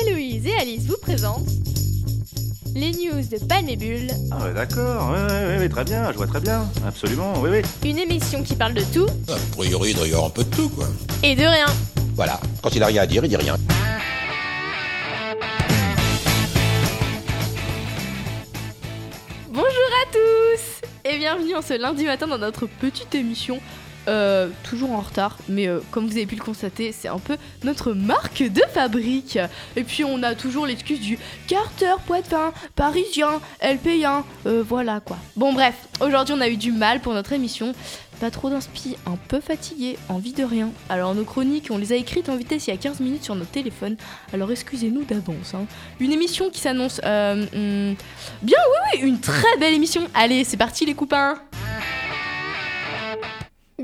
Héloïse et Alice vous présentent les news de Palmébule, Ah ouais, d'accord, ouais, ouais, ouais, très bien, je vois très bien, absolument, oui, oui. une émission qui parle de tout A priori, il doit y avoir un peu de tout, quoi. et de rien. Voilà, quand il a rien à dire, il dit rien. Bonjour à tous et bienvenue en ce lundi matin dans notre petite émission. Euh, toujours en retard, mais euh, comme vous avez pu le constater, c'est un peu notre marque de fabrique. Et puis on a toujours l'excuse du Carter, Poitvin, Parisien, LP1, euh, voilà quoi. Bon bref, aujourd'hui on a eu du mal pour notre émission. Pas trop d'inspi, un peu fatigué, envie de rien. Alors nos chroniques, on les a écrites en vitesse il y a 15 minutes sur notre téléphone, alors excusez-nous d'avance. hein. Une émission qui s'annonce... hmm, bien oui oui, une très belle émission. Allez, c'est parti les copains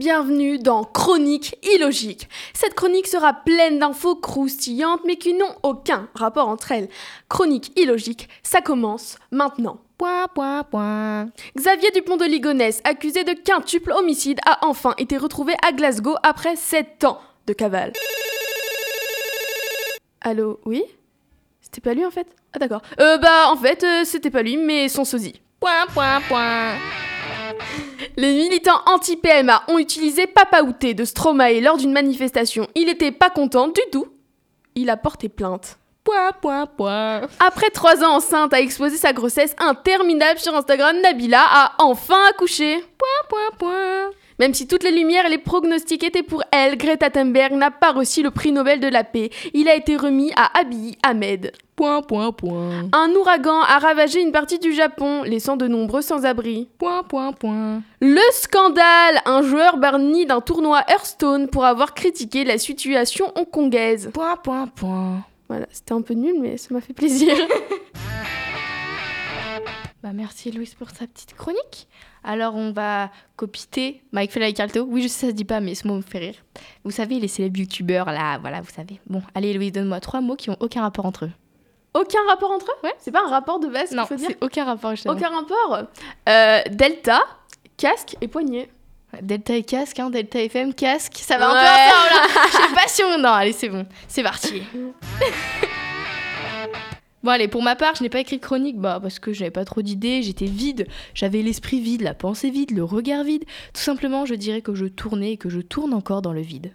Bienvenue dans Chronique illogique. Cette chronique sera pleine d'infos croustillantes mais qui n'ont aucun rapport entre elles. Chronique illogique, ça commence maintenant. Point, point, point. Xavier Dupont de Ligonnès, accusé de quintuple homicide, a enfin été retrouvé à Glasgow après 7 ans de cavale. Allô, oui? C'était pas lui en fait? Ah d'accord. Euh bah en fait, euh, c'était pas lui mais son sosie. Point, point, point. Les militants anti-PMA ont utilisé Papa Outé de Stromae lors d'une manifestation. Il était pas content du tout. Il a porté plainte. Après trois ans enceinte à exposer sa grossesse interminable sur Instagram, Nabila a enfin accouché. Même si toutes les lumières et les pronostics étaient pour elle, Greta Thunberg n'a pas reçu le prix Nobel de la paix. Il a été remis à Abiy Ahmed. Point, point, point. Un ouragan a ravagé une partie du Japon, laissant de nombreux sans-abri. Point, point, point. Le scandale Un joueur banni d'un tournoi Hearthstone pour avoir critiqué la situation hongkongaise. Point, point, point. Voilà, c'était un peu nul, mais ça m'a fait plaisir. Bah merci Louise pour sa petite chronique. Alors on va copiter Mike Fella et Calto. Oui, je sais, ça se dit pas, mais ce mot me fait rire. Vous savez, les célèbres youtubeurs, là, voilà, vous savez. Bon, allez Louise, donne-moi trois mots qui ont aucun rapport entre eux. Aucun rapport entre eux? Ouais. C'est pas un rapport de base Non, faut dire? c'est aucun rapport, justement. Aucun rapport? Euh, Delta, casque et poignet. Delta et casque, hein, Delta FM, casque, ça va un peu ensemble là. Je sais pas si on... Non, allez, c'est bon, c'est parti. bon, allez, pour ma part, je n'ai pas écrit de chronique, bah, parce que j'avais pas trop d'idées, j'étais vide, j'avais l'esprit vide, la pensée vide, le regard vide. Tout simplement, je dirais que je tournais et que je tourne encore dans le vide.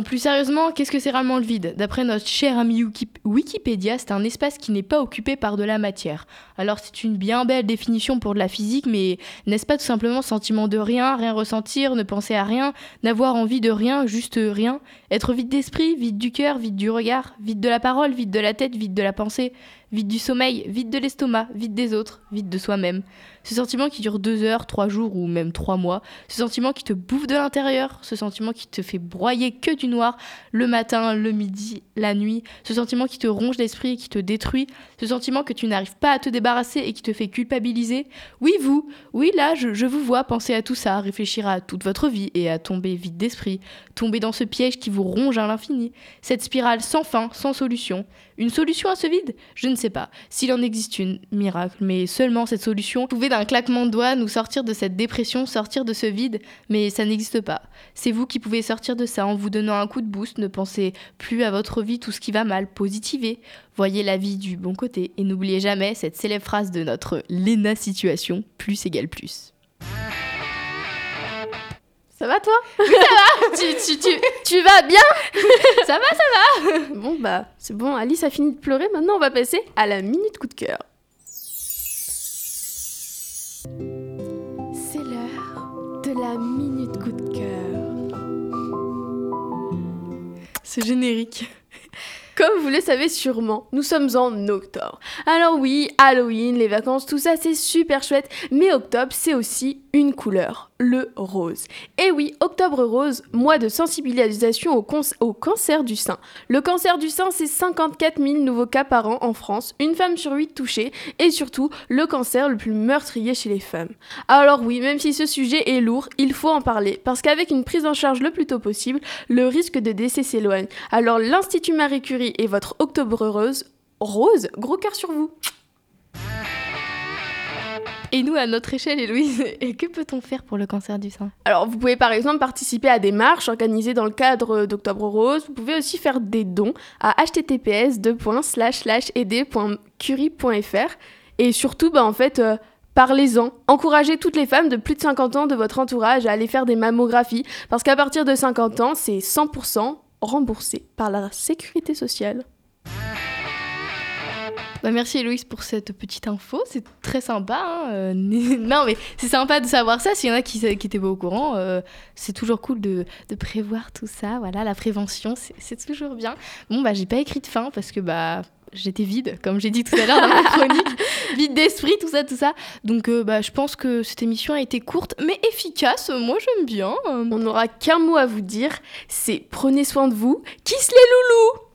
Plus sérieusement, qu'est-ce que c'est réellement le vide? D'après notre cher ami Wiki- Wikipédia, c'est un espace qui n'est pas occupé par de la matière. Alors c'est une bien belle définition pour de la physique, mais n'est-ce pas tout simplement sentiment de rien, rien ressentir, ne penser à rien, n'avoir envie de rien, juste rien Être vide d'esprit, vide du cœur, vide du regard, vide de la parole, vide de la tête, vide de la pensée, vide du sommeil, vide de l'estomac, vide des autres, vide de soi-même. Ce sentiment qui dure deux heures, trois jours ou même trois mois, ce sentiment qui te bouffe de l'intérieur, ce sentiment qui te fait broyer que du noir le matin, le midi, la nuit, ce sentiment qui te ronge l'esprit qui te détruit, ce sentiment que tu n'arrives pas à te débarrasser et qui te fait culpabiliser. Oui, vous, oui, là, je, je vous vois penser à tout ça, réfléchir à toute votre vie et à tomber vide d'esprit, tomber dans ce piège qui vous ronge à l'infini, cette spirale sans fin, sans solution. Une solution à ce vide? Je ne sais pas. S'il en existe une, miracle, mais seulement cette solution. Pouvait d'un claquement de doigts nous sortir de cette dépression, sortir de ce vide, mais ça n'existe pas. C'est vous qui pouvez sortir de ça en vous donnant un coup de boost, ne pensez plus à votre vie, tout ce qui va mal, positivez, voyez la vie du bon côté. Et n'oubliez jamais cette célèbre phrase de notre Lena situation, plus égale plus. Ça va toi? Tu, tu, tu, tu vas bien? Ça va, ça va Bon bah, c'est bon, Alice a fini de pleurer, maintenant on va passer à la minute coup de cœur. C'est l'heure de la minute coup de cœur. Ce générique. Comme vous le savez sûrement, nous sommes en octobre. Alors oui, Halloween, les vacances, tout ça c'est super chouette, mais octobre c'est aussi une couleur, le rose. Et oui, octobre rose, mois de sensibilisation au cancer du sein. Le cancer du sein, c'est 54 000 nouveaux cas par an en France, une femme sur huit touchée, et surtout le cancer le plus meurtrier chez les femmes. Alors oui, même si ce sujet est lourd, il faut en parler, parce qu'avec une prise en charge le plus tôt possible, le risque de décès s'éloigne. Alors l'Institut Marie Curie et votre octobre rose, rose, gros cœur sur vous. Et nous, à notre échelle, Héloïse, que peut-on faire pour le cancer du sein? Alors, vous pouvez par exemple participer à des marches organisées dans le cadre d'Octobre Rose. Vous pouvez aussi faire des dons à https://aider.curie.fr. Et surtout, bah, en fait, euh, parlez-en. Encouragez toutes les femmes de plus de 50 ans de votre entourage à aller faire des mammographies. Parce qu'à partir de 50 ans, c'est 100% remboursé par la sécurité sociale. Bah, merci Héloïse pour cette petite info, c'est très sympa. hein, euh, non mais c'est sympa de savoir ça, s'il y en a qui qui étaient pas au courant, euh, c'est toujours cool de, de prévoir tout ça, voilà, la prévention, c'est- c'est toujours bien. Bon bah j'ai pas écrit de fin parce que bah j'étais vide, comme j'ai dit tout à l'heure dans ma chronique, vide d'esprit, tout ça, tout ça. Donc euh, bah je pense que cette émission a été courte mais efficace, moi j'aime bien. euh. On n'aura qu'un mot à vous dire, c'est prenez soin de vous. Kiss les loulous